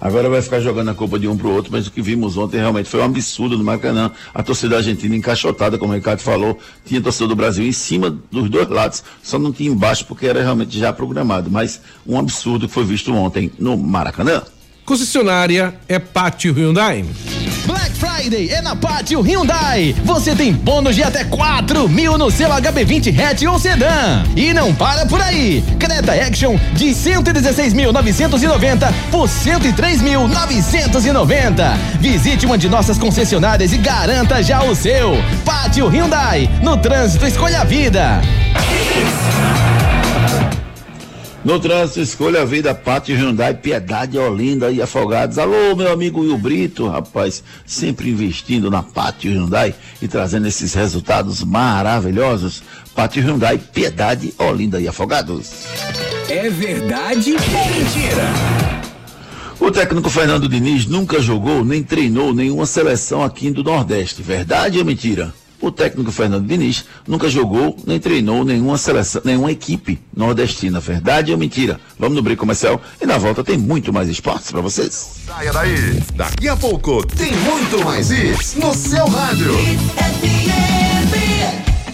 Agora vai ficar jogando a culpa de um pro outro, mas o que vimos ontem realmente foi um absurdo no Maracanã. A torcida argentina encaixotada, como o Ricardo falou, tinha torcida do Brasil em cima dos dois lados, só não tinha embaixo porque era realmente já programado. Mas um absurdo que foi visto ontem no Maracanã. Concessionária é Pátio Hyundai. Black Friday é na Pátio Hyundai. Você tem bônus de até 4 mil no seu HB20 hatch ou sedã. E não para por aí. Creta Action de 116.990 por 103.990. Visite uma de nossas concessionárias e garanta já o seu. Pátio Hyundai. No trânsito, escolha a vida. No trânsito, escolha a vida, Pátio Hyundai, Piedade, Olinda e Afogados. Alô, meu amigo Will Brito, rapaz, sempre investindo na Pátio Hyundai e trazendo esses resultados maravilhosos. Pátio Hyundai, Piedade, Olinda e Afogados. É verdade ou mentira? O técnico Fernando Diniz nunca jogou nem treinou nenhuma seleção aqui do Nordeste. Verdade ou mentira? O técnico Fernando Diniz nunca jogou nem treinou nenhuma seleção, nenhuma equipe nordestina. Verdade ou mentira? Vamos no brinco comercial e na volta tem muito mais esportes para vocês. Saia daí. Daqui a pouco tem muito mais isso no seu rádio.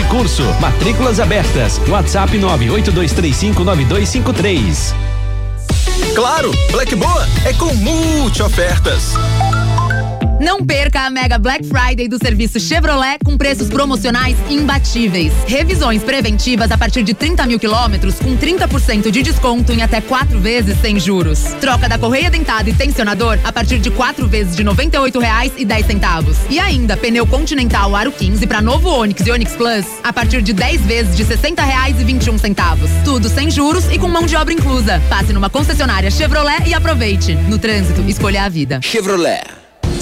e Curso. Matrículas abertas. WhatsApp 982359253. Claro, Black Boa é com multi ofertas. Não perca a Mega Black Friday do serviço Chevrolet com preços promocionais imbatíveis. Revisões preventivas a partir de 30 mil quilômetros com 30% de desconto em até quatro vezes sem juros. Troca da correia dentada e tensionador a partir de quatro vezes de R$ 98,10. E ainda pneu Continental Aro 15 para novo Onix e Onix Plus a partir de 10 vezes de R$ 60,21. Tudo sem juros e com mão de obra inclusa. Passe numa concessionária Chevrolet e aproveite. No trânsito, escolha a vida. Chevrolet.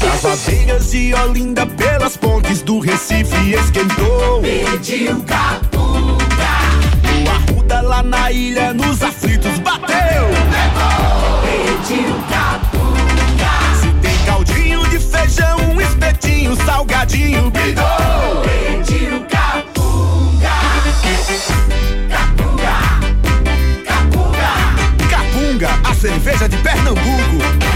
Das vadeiras de Olinda pelas pontes do Recife esquentou. Pediu capunga. O Arruda lá na ilha nos aflitos bateu. Pediu capunga. Se tem caldinho de feijão, um espetinho, salgadinho, bidou. Pediu capunga. Capunga. Capunga. Capunga, a cerveja de Pernambuco.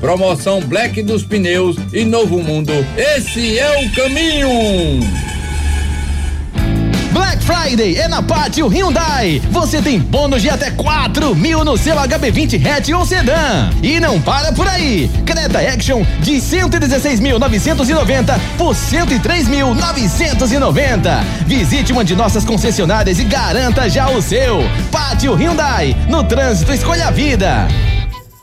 Promoção Black dos Pneus e Novo Mundo. Esse é o caminho. Black Friday é na Pátio Hyundai. Você tem bônus de até 4 mil no seu HB20 hatch ou sedã. E não para por aí. Creta Action de 116.990 por 103.990. Visite uma de nossas concessionárias e garanta já o seu. Pátio Hyundai. No trânsito, escolha a vida.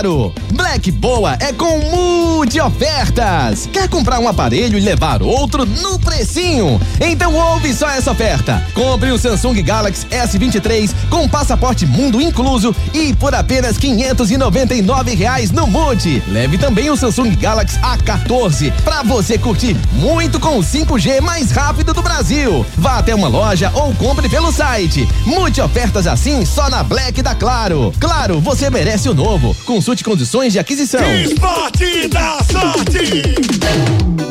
Claro. Black Boa é com Mude Ofertas. Quer comprar um aparelho e levar outro no precinho? Então ouve só essa oferta. Compre o Samsung Galaxy S23 com passaporte mundo incluso e por apenas 599 reais no Mude. Leve também o Samsung Galaxy A14 para você curtir muito com o 5G mais rápido do Brasil. Vá até uma loja ou compre pelo site. Mude ofertas assim só na Black da Claro. Claro, você merece o novo. Consulte condições de aquisição. Esporte da sorte.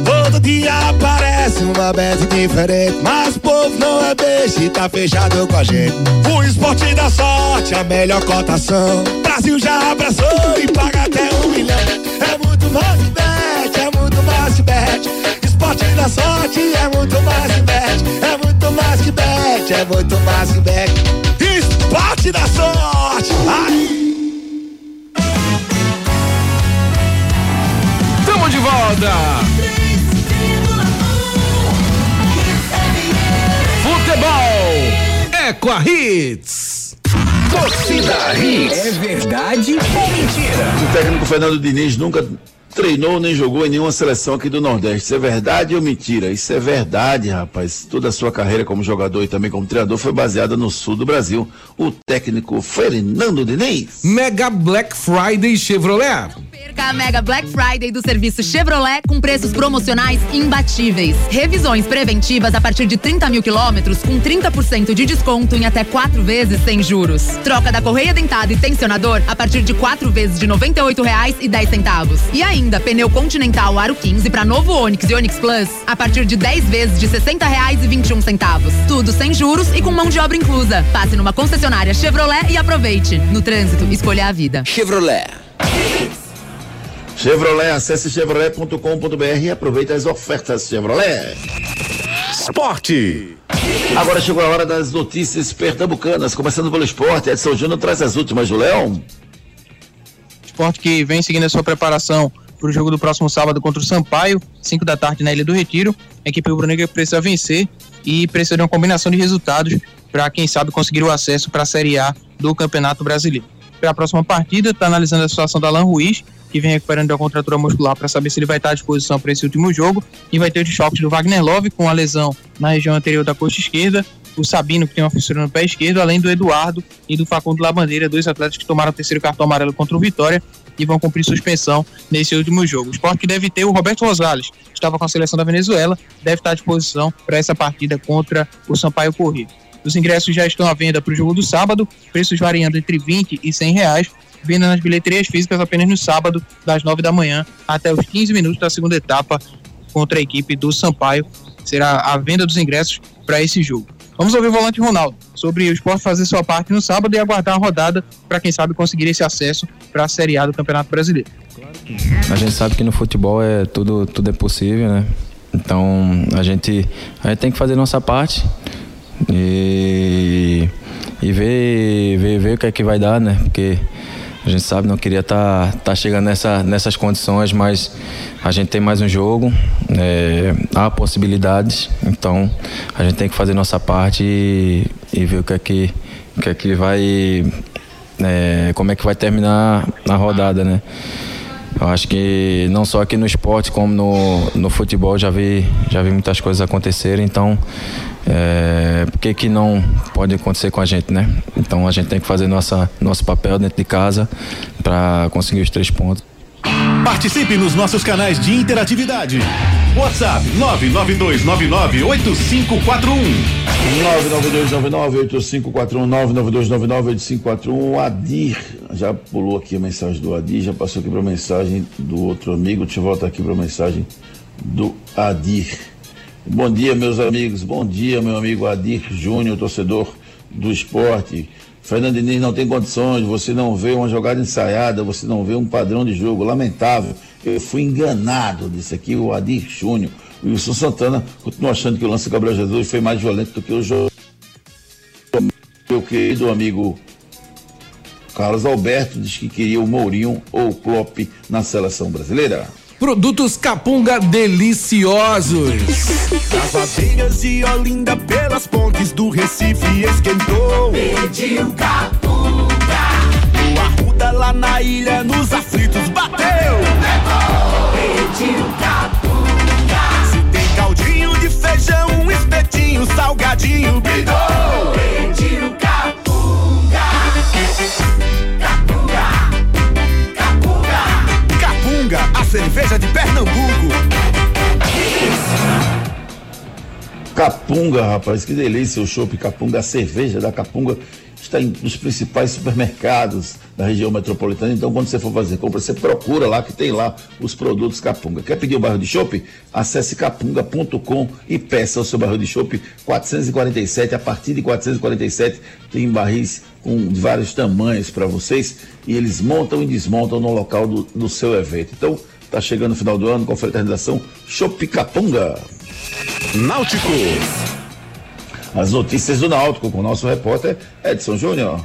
Todo dia aparece uma bet diferente, mas o povo não é beijo e tá fechado com a gente. O esporte da sorte, a melhor cotação. Brasil já abraçou e paga até um milhão. É muito mais que bet, é muito mais que bet. Esporte da sorte é muito mais que bet, é muito mais que bet, é muito mais que bet. Esporte da sorte. Ai. De volta! Futebol é com a Hits. Torcida Hits. É verdade ou mentira? O técnico Fernando Diniz nunca treinou nem jogou em nenhuma seleção aqui do Nordeste. Isso é verdade ou mentira? Isso é verdade, rapaz. Toda a sua carreira como jogador e também como treinador foi baseada no sul do Brasil. O técnico Fernando Diniz. Mega Black Friday Chevrolet. Perca a Mega Black Friday do serviço Chevrolet com preços promocionais imbatíveis. Revisões preventivas a partir de 30 mil quilômetros com 30% de desconto em até quatro vezes sem juros. Troca da correia dentada e tensionador a partir de quatro vezes de R$ 98,10. E ainda pneu Continental Aro 15 para novo Onix e Onix Plus a partir de 10 vezes de R$ 60,21. Tudo sem juros e com mão de obra inclusa. Passe numa concessionária Chevrolet e aproveite. No trânsito, escolha a vida. Chevrolet. Chevrolet, acesse chevrolet.com.br e aproveite as ofertas Chevrolet. Esporte. Agora chegou a hora das notícias pernambucanas, começando pelo esporte. Edson Júnior traz as últimas do Leão. Esporte que vem seguindo a sua preparação para o jogo do próximo sábado contra o Sampaio, 5 da tarde na Ilha do Retiro. A equipe rubro-negra precisa vencer e precisa de uma combinação de resultados para, quem sabe, conseguir o acesso para a Série A do Campeonato Brasileiro. Para a próxima partida, está analisando a situação da Alan Ruiz, que vem recuperando de uma contratura muscular para saber se ele vai estar à disposição para esse último jogo. E vai ter os choques do Wagner Love com a lesão na região anterior da coxa esquerda, o Sabino, que tem uma fissura no pé esquerdo, além do Eduardo e do Facundo Labandeira, dois atletas que tomaram o terceiro cartão amarelo contra o Vitória e vão cumprir suspensão nesse último jogo. O esporte deve ter o Roberto Rosales, que estava com a seleção da Venezuela, deve estar à disposição para essa partida contra o Sampaio Corrêa. Os ingressos já estão à venda para o jogo do sábado, preços variando entre 20 e 100 reais, venda nas bilheterias físicas apenas no sábado, das 9 da manhã até os 15 minutos da segunda etapa contra a equipe do Sampaio. Será a venda dos ingressos para esse jogo. Vamos ouvir o volante Ronaldo sobre o esporte fazer sua parte no sábado e aguardar a rodada para quem sabe conseguir esse acesso para a Série A do Campeonato Brasileiro. A gente sabe que no futebol é tudo, tudo é possível, né? Então a gente, a gente tem que fazer nossa parte e, e ver, ver, ver o que é que vai dar, né? Porque a gente sabe, não queria estar tá, tá chegando nessa, nessas condições, mas a gente tem mais um jogo, é, há possibilidades, então a gente tem que fazer nossa parte e, e ver o que é que, que, é que vai. É, como é que vai terminar a rodada, né? Eu acho que não só aqui no esporte, como no, no futebol, já vi, já vi muitas coisas acontecerem, então é, por que, que não pode acontecer com a gente, né? Então a gente tem que fazer nossa, nosso papel dentro de casa para conseguir os três pontos. Participe nos nossos canais de interatividade. WhatsApp 992998541. 992998541 Adir já pulou aqui a mensagem do Adir, já passou aqui para a mensagem do outro amigo. Deixa eu voltar aqui para a mensagem do Adir. Bom dia, meus amigos. Bom dia, meu amigo Adir Júnior, torcedor do esporte. Fernando Diniz não tem condições, você não vê uma jogada ensaiada, você não vê um padrão de jogo. Lamentável. Eu fui enganado, disse aqui o Adir Júnior. O Wilson Santana continua achando que o lance do Gabriel Jesus foi mais violento do que o jogo. Meu querido amigo Carlos Alberto diz que queria o Mourinho ou o Klopp na seleção brasileira. Produtos Capunga deliciosos. Das aveiras de Olinda pelas pontes do Recife esquentou. Pediu capunga. O Arruda lá na ilha nos aflitos bateu. Pediu capunga. Se tem caldinho de feijão, um espetinho, salgadinho, bidou. Pediu cerveja de Pernambuco. Capunga, rapaz, que delícia o chopp Capunga, a cerveja da Capunga está em nos principais supermercados da região metropolitana. Então, quando você for fazer compra, você procura lá que tem lá os produtos Capunga. Quer pedir o barril de chopp? Acesse capunga.com e peça o seu barril de chopp 447. A partir de 447 tem barris com vários tamanhos para vocês e eles montam e desmontam no local do, do seu evento. Então, tá chegando o final do ano com a fraternização Chopp Capunga. Náutico. As notícias do Náutico com o nosso repórter Edson Júnior.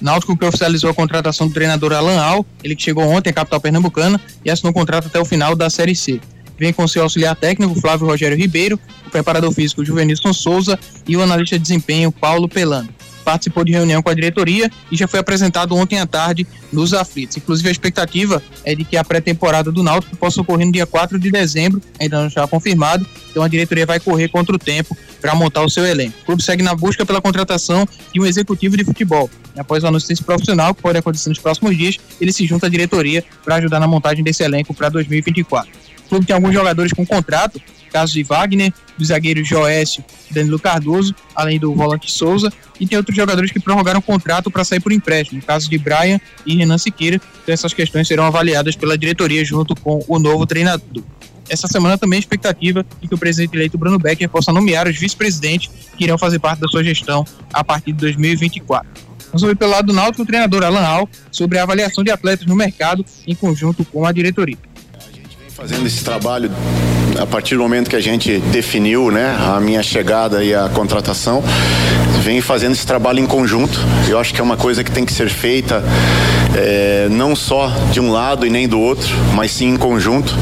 Náutico que oficializou a contratação do treinador Alan Al, ele que chegou ontem à capital pernambucana e assinou o contrato até o final da Série C. Vem com seu auxiliar técnico Flávio Rogério Ribeiro, o preparador físico Juvenilson Souza e o analista de desempenho Paulo Pelano. Participou de reunião com a diretoria e já foi apresentado ontem à tarde nos aflitos. Inclusive, a expectativa é de que a pré-temporada do Náutico possa ocorrer no dia 4 de dezembro, ainda não está confirmado, então a diretoria vai correr contra o tempo para montar o seu elenco. O clube segue na busca pela contratação de um executivo de futebol. E após o anúncio desse profissional, que pode acontecer nos próximos dias, ele se junta à diretoria para ajudar na montagem desse elenco para 2024. O clube tem alguns jogadores com contrato, caso de Wagner, dos zagueiros Joécio e Danilo Cardoso, além do volante Souza, e tem outros jogadores que prorrogaram o contrato para sair por empréstimo, no caso de Brian e Renan Siqueira. Então essas questões serão avaliadas pela diretoria junto com o novo treinador. Essa semana também a expectativa de que o presidente eleito Bruno Becker possa nomear os vice-presidentes que irão fazer parte da sua gestão a partir de 2024. Vamos ouvir pelo lado do Náutico o treinador Alan Al sobre a avaliação de atletas no mercado em conjunto com a diretoria. Fazendo esse trabalho a partir do momento que a gente definiu né, a minha chegada e a contratação, vem fazendo esse trabalho em conjunto. Eu acho que é uma coisa que tem que ser feita é, não só de um lado e nem do outro, mas sim em conjunto.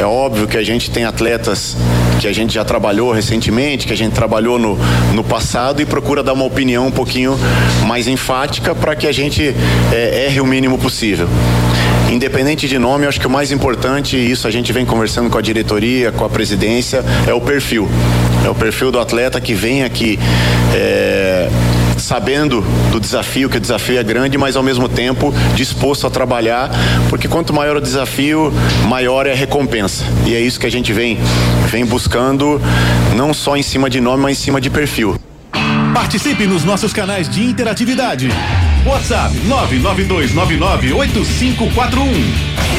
É óbvio que a gente tem atletas que a gente já trabalhou recentemente, que a gente trabalhou no, no passado e procura dar uma opinião um pouquinho mais enfática para que a gente é, erre o mínimo possível. Independente de nome, eu acho que o mais importante, e isso a gente vem conversando com a diretoria, com a presidência, é o perfil. É o perfil do atleta que vem aqui. É, sabendo do desafio, que o desafio é grande, mas ao mesmo tempo disposto a trabalhar, porque quanto maior o desafio, maior é a recompensa. E é isso que a gente vem, vem buscando, não só em cima de nome, mas em cima de perfil. Participe nos nossos canais de interatividade. WhatsApp 992998541.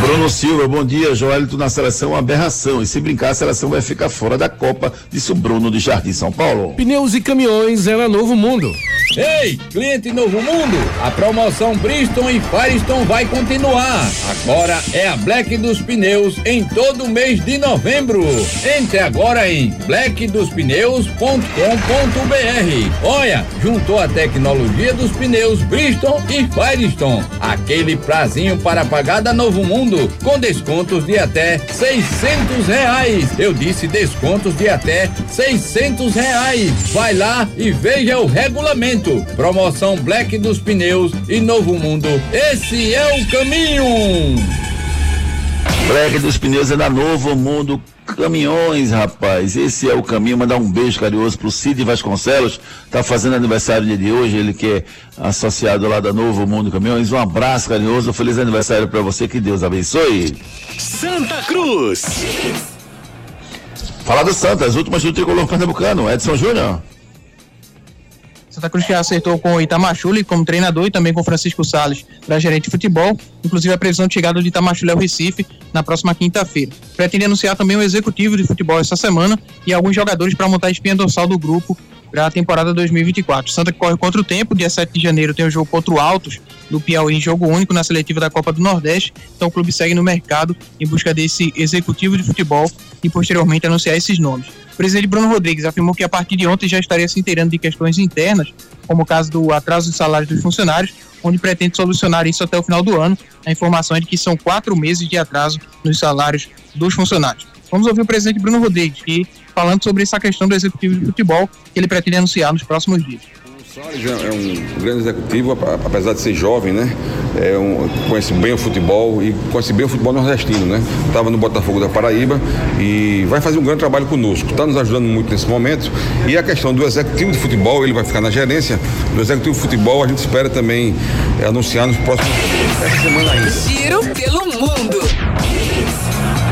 Bruno Silva, bom dia. Joelito na seleção, aberração. E se brincar, a seleção vai ficar fora da Copa, disse o Bruno de Jardim São Paulo. Pneus e caminhões era Novo Mundo. Ei, cliente Novo Mundo, a promoção Bristol e Firestone vai continuar. Agora é a Black dos Pneus em todo o mês de novembro. Entre agora em blackdospneus.com.br. Olha, juntou a tecnologia dos pneus Bristol e Firestone. Aquele prazinho para pagar da Novo Mundo com descontos de até 600 reais. Eu disse descontos de até 600 reais. Vai lá e veja o regulamento. Promoção Black dos Pneus e Novo Mundo. Esse é o caminho. Black dos Pneus é da Novo Mundo Caminhões, rapaz. Esse é o caminho. Mandar um beijo carinhoso pro Cid Vasconcelos. Tá fazendo aniversário dia de hoje. Ele que é associado lá da Novo Mundo Caminhões. Um abraço carinhoso. Feliz aniversário para você. Que Deus abençoe. Santa Cruz. Falar do Santa, as últimas do tricolor pernambucano. Edson Júnior. Santa Cruz que acertou com o Itamachule como treinador e também com Francisco Salles para gerente de futebol. Inclusive a previsão de chegada de Itamachule ao Recife na próxima quinta-feira. Pretende anunciar também o executivo de futebol essa semana e alguns jogadores para montar a espinha dorsal do grupo para a temporada 2024. Santa corre contra o tempo, dia 7 de janeiro tem o jogo contra o Altos do Piauí em jogo único na seletiva da Copa do Nordeste. Então o clube segue no mercado em busca desse executivo de futebol e posteriormente anunciar esses nomes. O presidente Bruno Rodrigues afirmou que a partir de ontem já estaria se inteirando de questões internas, como o caso do atraso de salários dos funcionários, onde pretende solucionar isso até o final do ano. A informação é de que são quatro meses de atraso nos salários dos funcionários. Vamos ouvir o presidente Bruno Rodrigues, que falando sobre essa questão do executivo de futebol que ele pretende anunciar nos próximos dias. Salles é um grande executivo, apesar de ser jovem, né? É um, conhece bem o futebol e conhece bem o futebol nordestino, né? Estava no Botafogo da Paraíba e vai fazer um grande trabalho conosco. Está nos ajudando muito nesse momento. E a questão do executivo de futebol, ele vai ficar na gerência. Do executivo de futebol, a gente espera também é, anunciar nos próximos essa semana ainda. Giro pelo mundo.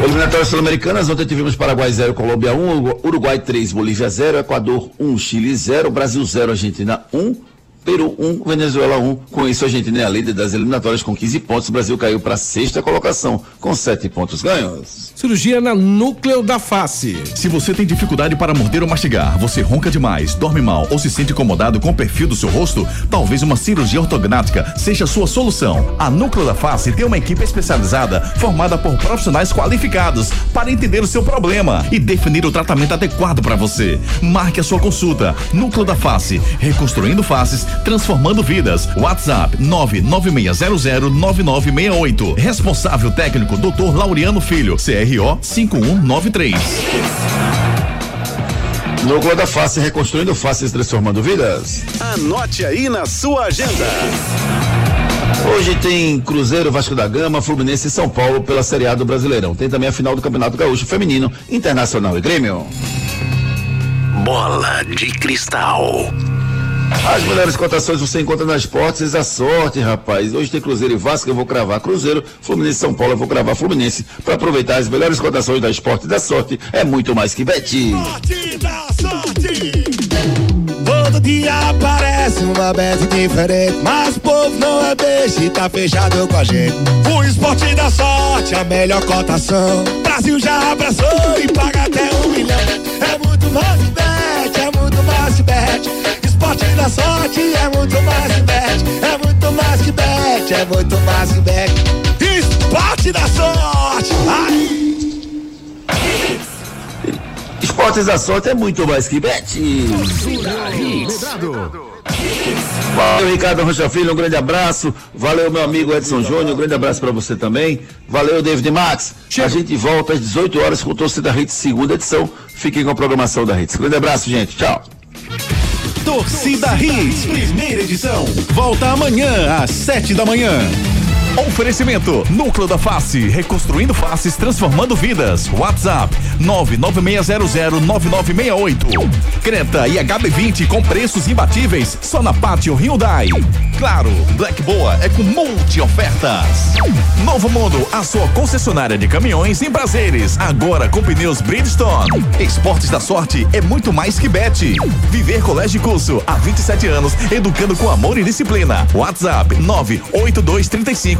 Eliminatórias sul-americanas, ontem tivemos Paraguai 0, Colômbia 1, Uruguai 3, Bolívia 0, Equador 1, Chile 0, Brasil 0, Argentina 1, Peru 1, Venezuela 1. Com isso, a Argentina é a líder das eliminatórias com 15 pontos. O Brasil caiu para a sexta colocação com 7 pontos ganhos. Cirurgia na núcleo da face. Se você tem dificuldade para morder ou mastigar, você ronca demais, dorme mal ou se sente incomodado com o perfil do seu rosto, talvez uma cirurgia ortognática seja a sua solução. A Núcleo da Face tem uma equipe especializada formada por profissionais qualificados para entender o seu problema e definir o tratamento adequado para você. Marque a sua consulta. Núcleo da Face, reconstruindo faces, transformando vidas. WhatsApp 996009968. Responsável técnico Dr. Laureano Filho, CRO 5193. Núcleo da Face, reconstruindo faces, transformando vidas. Anote aí na sua agenda. Hoje tem Cruzeiro, Vasco da Gama, Fluminense e São Paulo pela Série A do Brasileirão. Tem também a final do Campeonato Gaúcho Feminino, Internacional e Grêmio. Bola de cristal. As melhores cotações você encontra nas portas a sorte, rapaz. Hoje tem Cruzeiro e Vasco, eu vou cravar Cruzeiro, Fluminense e São Paulo, eu vou cravar Fluminense. Para aproveitar as melhores cotações da Esporte da Sorte, é muito mais que bet. Sorte da sorte. Todo dia aparece uma bet diferente, mas o povo não é beijo e tá fechado com a gente. O esporte da sorte, a melhor cotação. Brasil já abraçou e paga até um milhão. É muito mais que sorte é muito mais que bet, é muito mais que bet, é muito mais que bet. Esporte da sorte. Ai. Esportes da Sorte é muito mais que bet. Valeu, Ricardo Rocha Filho, um grande abraço. Valeu, meu amigo Edson Júnior, um grande abraço para você também. Valeu, David Max. A gente volta às 18 horas com o Torcida Hits, segunda edição. Fiquem com a programação da Hits. Grande abraço, gente. Tchau. Torcida Hits, primeira edição. Volta amanhã às sete da manhã. Oferecimento Núcleo da Face, reconstruindo faces, transformando vidas. WhatsApp 996009968. Creta e HB20 com preços imbatíveis só na Pátio Hyundai. Claro, Black Boa é com multi ofertas. Novo Mundo, a sua concessionária de caminhões em prazeres, agora com pneus Bridgestone. Esportes da Sorte é muito mais que bet. Viver Colégio e Curso há 27 anos, educando com amor e disciplina. WhatsApp 98235